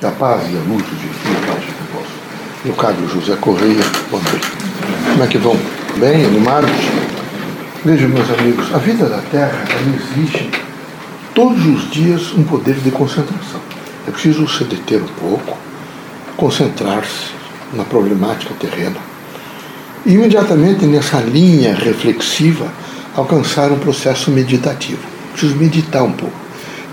Que a paz e a luz de Jesus esteja convosco. Caro José Correia, boa noite. Como é que vão? Bem, animados? Vejam, meus amigos, a vida da Terra exige todos os dias um poder de concentração. É preciso se deter um pouco, concentrar-se na problemática terrena e imediatamente nessa linha reflexiva alcançar um processo meditativo. Preciso meditar um pouco.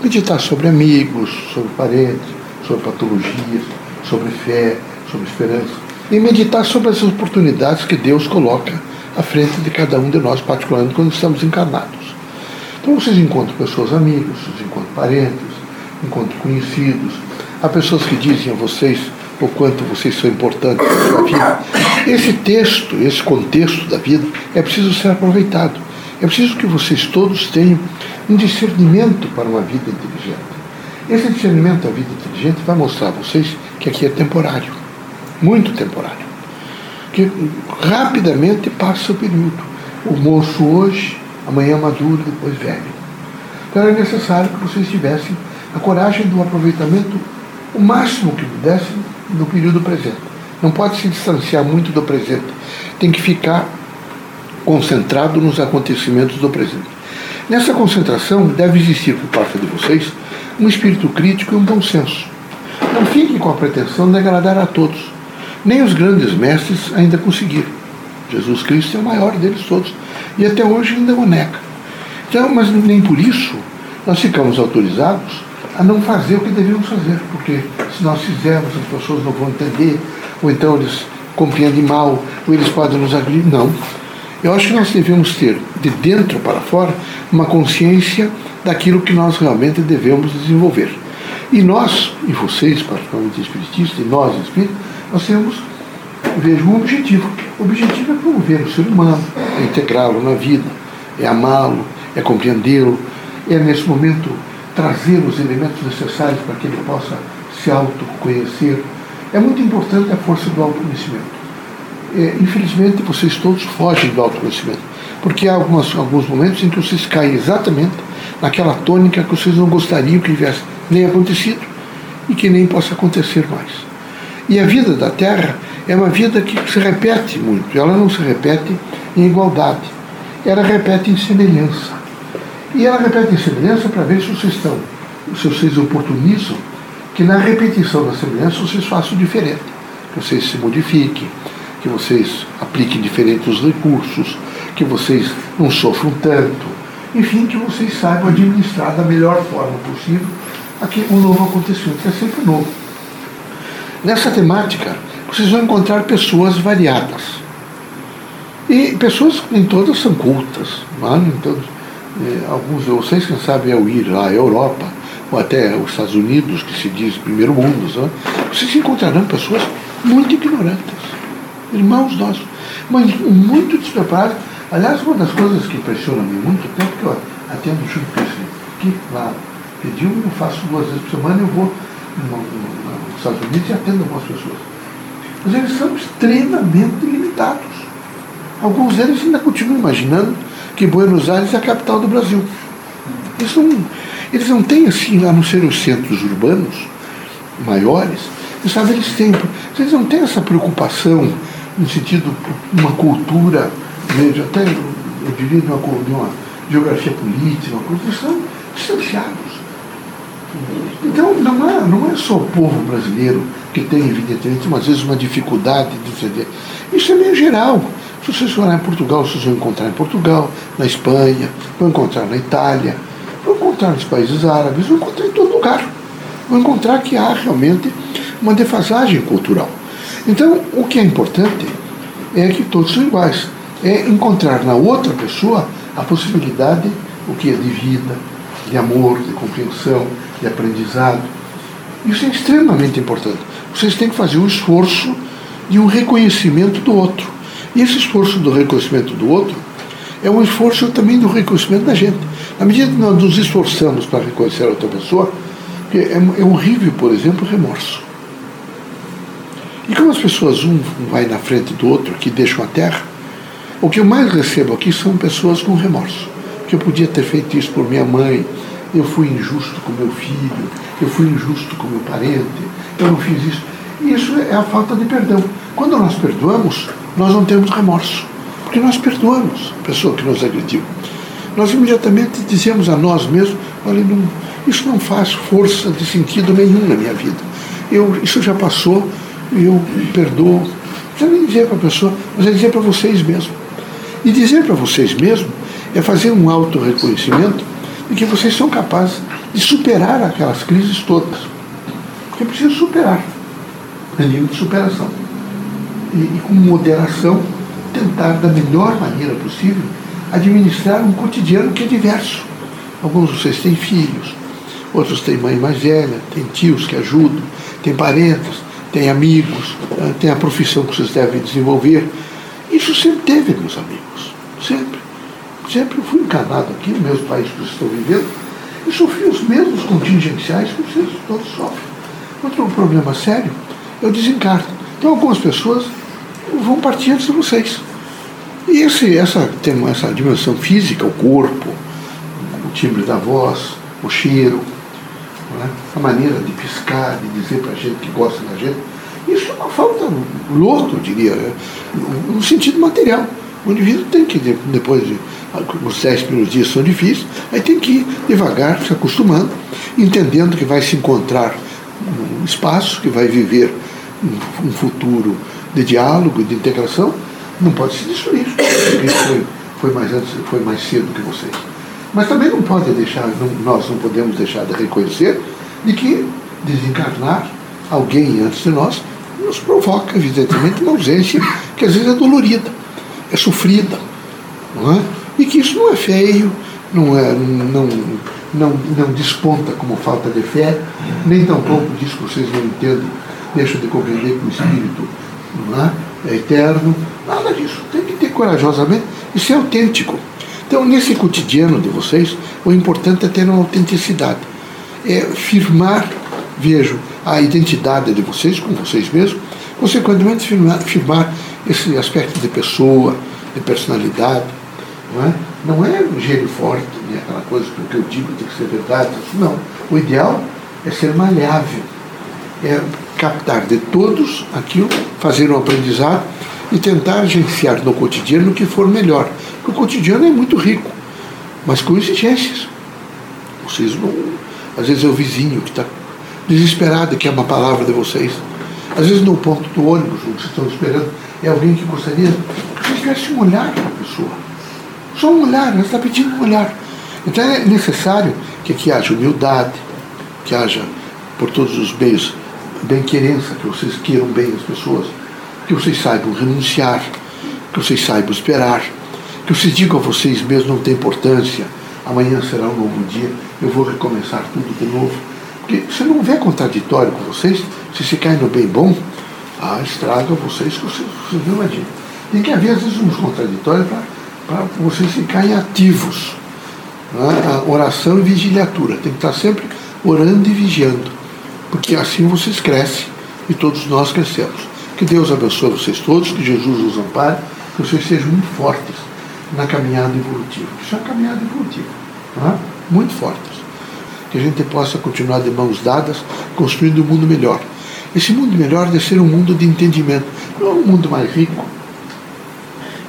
Meditar sobre amigos, sobre parentes, sobre patologias, sobre fé, sobre esperança. E meditar sobre as oportunidades que Deus coloca à frente de cada um de nós, particularmente quando estamos encarnados. Então vocês encontram pessoas amigas, vocês encontram parentes, encontram conhecidos. Há pessoas que dizem a vocês o quanto vocês são importantes na vida. Esse texto, esse contexto da vida é preciso ser aproveitado. É preciso que vocês todos tenham um discernimento para uma vida inteligente. Esse discernimento da vida inteligente vai mostrar a vocês que aqui é temporário, muito temporário. Que rapidamente passa o período. O moço hoje, amanhã maduro, depois velho. Então era necessário que vocês tivessem a coragem do aproveitamento o máximo que pudessem no período presente. Não pode se distanciar muito do presente. Tem que ficar concentrado nos acontecimentos do presente. Nessa concentração deve existir por parte de vocês um espírito crítico e um bom senso. Não fiquem com a pretensão de agradar a todos. Nem os grandes mestres ainda conseguiram. Jesus Cristo é o maior deles todos e até hoje ainda o nega. Então, mas nem por isso nós ficamos autorizados a não fazer o que devemos fazer, porque se nós fizermos as pessoas não vão entender, ou então eles compreendem mal, ou eles podem nos agredir. Não. Eu acho que nós devemos ter, de dentro para fora, uma consciência daquilo que nós realmente devemos desenvolver. E nós, e vocês, particularmente espiritistas, e nós espíritas, nós temos, vejo, um objetivo. O objetivo é promover o ser humano, é integrá-lo na vida, é amá-lo, é compreendê-lo, é nesse momento trazer os elementos necessários para que ele possa se autoconhecer. É muito importante a força do autoconhecimento é, infelizmente vocês todos fogem do autoconhecimento, porque há algumas, alguns momentos em que vocês caem exatamente naquela tônica que vocês não gostariam que tivesse nem acontecido e que nem possa acontecer mais. E a vida da Terra é uma vida que se repete muito, ela não se repete em igualdade, ela repete em semelhança. E ela repete em semelhança para ver se vocês estão, se vocês oportunizam que na repetição da semelhança vocês façam diferente, que vocês se modifiquem, que vocês apliquem diferentes recursos, que vocês não sofram tanto, enfim, que vocês saibam administrar da melhor forma possível aqui um novo acontecimento, que é sempre novo. Nessa temática, vocês vão encontrar pessoas variadas. E pessoas nem todas são cultas, não é? todos, eh, alguns de vocês, quem sabe, ao ir à Europa, ou até os Estados Unidos, que se diz primeiro mundo, é? vocês encontrarão pessoas muito ignorantes irmãos nossos, mas muito despreparados. Aliás, uma das coisas que impressiona-me muito, tempo que eu atendo o Chico aqui, lá, pediu, eu faço duas vezes por semana, eu vou nos Estados Unidos e atendo algumas pessoas. Mas eles são extremamente limitados. Alguns deles ainda continuam imaginando que Buenos Aires é a capital do Brasil. Eles não, eles não têm, assim, a não ser os centros urbanos maiores, eles, sabe, eles têm, eles não têm essa preocupação no sentido uma cultura, mesmo, até eu diria de uma, de uma geografia política, uma coisa, eles são distanciados. Então não é, não é só o povo brasileiro que tem, evidentemente, umas vezes uma dificuldade de entender. Isso é meio geral. Se vocês forem em Portugal, vocês vão encontrar em Portugal, na Espanha, vão encontrar na Itália, vão encontrar nos países árabes, vão encontrar em todo lugar. Vão encontrar que há realmente uma defasagem cultural. Então, o que é importante é que todos são iguais. É encontrar na outra pessoa a possibilidade, o que é de vida, de amor, de compreensão, de aprendizado. Isso é extremamente importante. Vocês têm que fazer um esforço de um reconhecimento do outro. E esse esforço do reconhecimento do outro é um esforço também do reconhecimento da gente. Na medida que nós nos esforçamos para reconhecer a outra pessoa, é, é horrível, por exemplo, o remorso. E como as pessoas, um vai na frente do outro, que deixam a terra, o que eu mais recebo aqui são pessoas com remorso. Que eu podia ter feito isso por minha mãe, eu fui injusto com meu filho, eu fui injusto com meu parente, eu não fiz isso. Isso é a falta de perdão. Quando nós perdoamos, nós não temos remorso, porque nós perdoamos a pessoa que nos agrediu. Nós imediatamente dizemos a nós mesmos: olha, não, isso não faz força de sentido nenhum na minha vida. Eu, isso já passou, eu perdoo. Não precisa nem dizer para a pessoa, mas é dizer para vocês mesmos. E dizer para vocês mesmos é fazer um auto-reconhecimento de que vocês são capazes de superar aquelas crises todas. Porque é preciso superar. É nível de superação. E, e com moderação, tentar da melhor maneira possível administrar um cotidiano que é diverso. Alguns de vocês têm filhos, outros têm mãe mais velha, têm tios que ajudam, têm parentes, têm amigos, né, têm a profissão que vocês devem desenvolver. Isso sempre teve, meus amigos. Sempre. Sempre fui encarnado aqui no mesmo país que vocês estão vivendo e sofri os mesmos contingenciais que vocês todos sofrem. Quando tem um problema sério, eu desencarno. Então algumas pessoas vão partir antes de vocês. E esse, essa, tem essa dimensão física, o corpo, o timbre da voz, o cheiro, né? a maneira de piscar, de dizer para a gente que gosta da gente, isso é uma falta louca, eu diria, né? no sentido material. O indivíduo tem que, depois de os dez primeiros dias são difíceis, aí tem que ir devagar, se acostumando, entendendo que vai se encontrar um espaço, que vai viver um futuro de diálogo, de integração, não pode se destruir. Foi, foi, mais antes, foi mais cedo que vocês. Mas também não pode deixar, não, nós não podemos deixar de reconhecer de que desencarnar alguém antes de nós nos provoca, evidentemente, uma ausência que às vezes é dolorida, é sofrida. Não é? E que isso não é feio, não, é, não, não, não desponta como falta de fé, nem tampouco diz que vocês não entendem, deixam de compreender que o Espírito não é, é eterno. Nada disso. Tem que ter corajosamente e ser autêntico. Então, nesse cotidiano de vocês, o importante é ter uma autenticidade. É firmar, vejo, a identidade de vocês, com vocês mesmos, consequentemente firmar, firmar esse aspecto de pessoa, de personalidade. Não é, não é um gênio forte, né? aquela coisa que o que eu digo tem que ser verdade. Não. O ideal é ser maleável, é captar de todos aquilo, fazer um aprendizado e tentar agenciar no cotidiano o que for melhor. O cotidiano é muito rico, mas com exigências. Vocês não. Às vezes é o vizinho que está desesperado, que é uma palavra de vocês. Às vezes no ponto do ônibus, onde vocês estão esperando, é alguém que gostaria que vocês tivessem um olhar para a pessoa. Só um olhar, ela está pedindo um olhar. Então é necessário que aqui haja humildade, que haja por todos os meios bem-querença, que vocês queiram bem as pessoas, que vocês saibam renunciar, que vocês saibam esperar, que vocês digam a vocês mesmos não tem importância, amanhã será um novo dia, eu vou recomeçar tudo de novo. Porque se não houver contraditório com vocês, se se caem no bem bom, ah, estraga vocês que vocês não imaginam. Tem que haver, às vezes, uns contraditórios para vocês ficarem ativos. Né? A oração e vigiliatura. Tem que estar sempre orando e vigiando. Porque assim vocês crescem e todos nós crescemos. Que Deus abençoe vocês todos, que Jesus os ampare, que vocês sejam muito fortes na caminhada evolutiva. Isso é uma caminhada evolutiva. É? Muito fortes. Que a gente possa continuar de mãos dadas, construindo um mundo melhor. Esse mundo melhor deve ser um mundo de entendimento. Não é um mundo mais rico,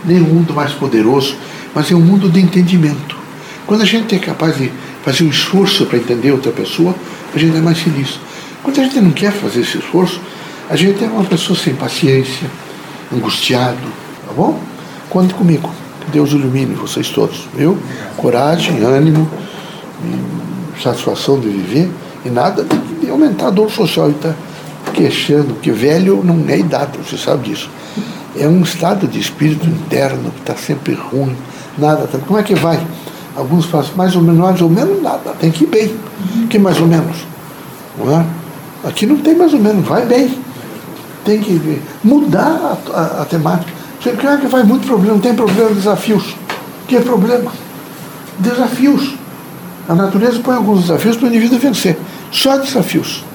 nem um mundo mais poderoso, mas é um mundo de entendimento. Quando a gente é capaz de fazer um esforço para entender outra pessoa, a gente é mais feliz. Quando a gente não quer fazer esse esforço, a gente é uma pessoa sem paciência, angustiado, tá bom? Conte comigo. Deus ilumine vocês todos, viu? Coragem, ânimo, satisfação de viver e nada de aumentar a dor social e tá queixando, que velho não é idade, você sabe disso. É um estado de espírito interno que está sempre ruim, nada. Tá, como é que vai? Alguns falam mais ou menos, mais ou menos nada, tem que ir bem. Que mais ou menos? Não é? Aqui não tem mais ou menos, vai bem. Tem que mudar a, a, a temática. Você que faz muito problema, tem problema, desafios. Que é problema? Desafios. A natureza põe alguns desafios para o indivíduo vencer. Só desafios.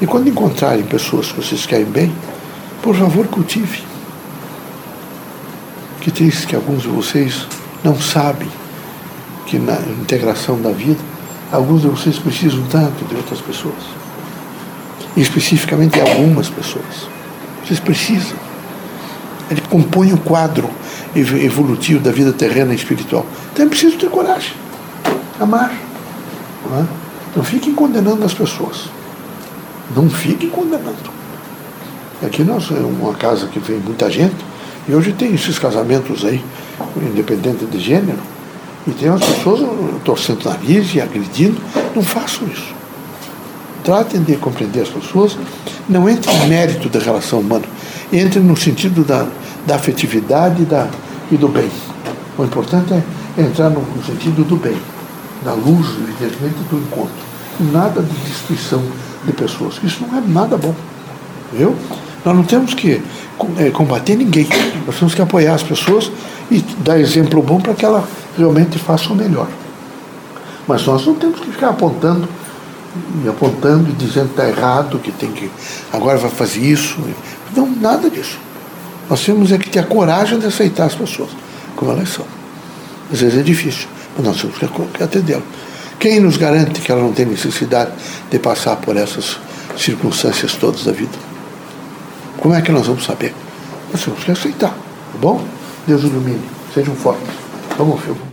E quando encontrarem pessoas que vocês querem bem, por favor, cultive. Que triste que alguns de vocês não sabem que na integração da vida, alguns de vocês precisam tanto de outras pessoas. E especificamente algumas pessoas. Vocês precisam. Ele compõe o quadro evolutivo da vida terrena e espiritual. Então é preciso ter coragem. Amar. Não, é? não fiquem condenando as pessoas. Não fiquem condenando. Aqui nós é uma casa que vem muita gente, e hoje tem esses casamentos aí, independente de gênero, e tem as pessoas torcendo nariz e agredindo. Não façam isso. Tratem de compreender as pessoas. Não entrem no mérito da relação humana. Entrem no sentido da, da afetividade e, da, e do bem. O importante é entrar no, sentido do bem, da luz, evidentemente, do encontro. Nada de destruição de pessoas. Isso não é nada bom. Viu? Nós não temos que é, combater ninguém. Nós temos que apoiar as pessoas e dar exemplo bom para que ela realmente faça o melhor. Mas nós não temos que ficar apontando e apontando e dizendo que está errado, que tem que agora vai fazer isso. Não, nada disso. Nós temos é que ter a coragem de aceitar as pessoas como elas são. Às vezes é difícil, mas nós temos que atendê-las. Quem nos garante que ela não tem necessidade de passar por essas circunstâncias todas da vida? Como é que nós vamos saber? Nós temos que aceitar, tá bom? Deus ilumine. Sejam fortes. Vamos, filho.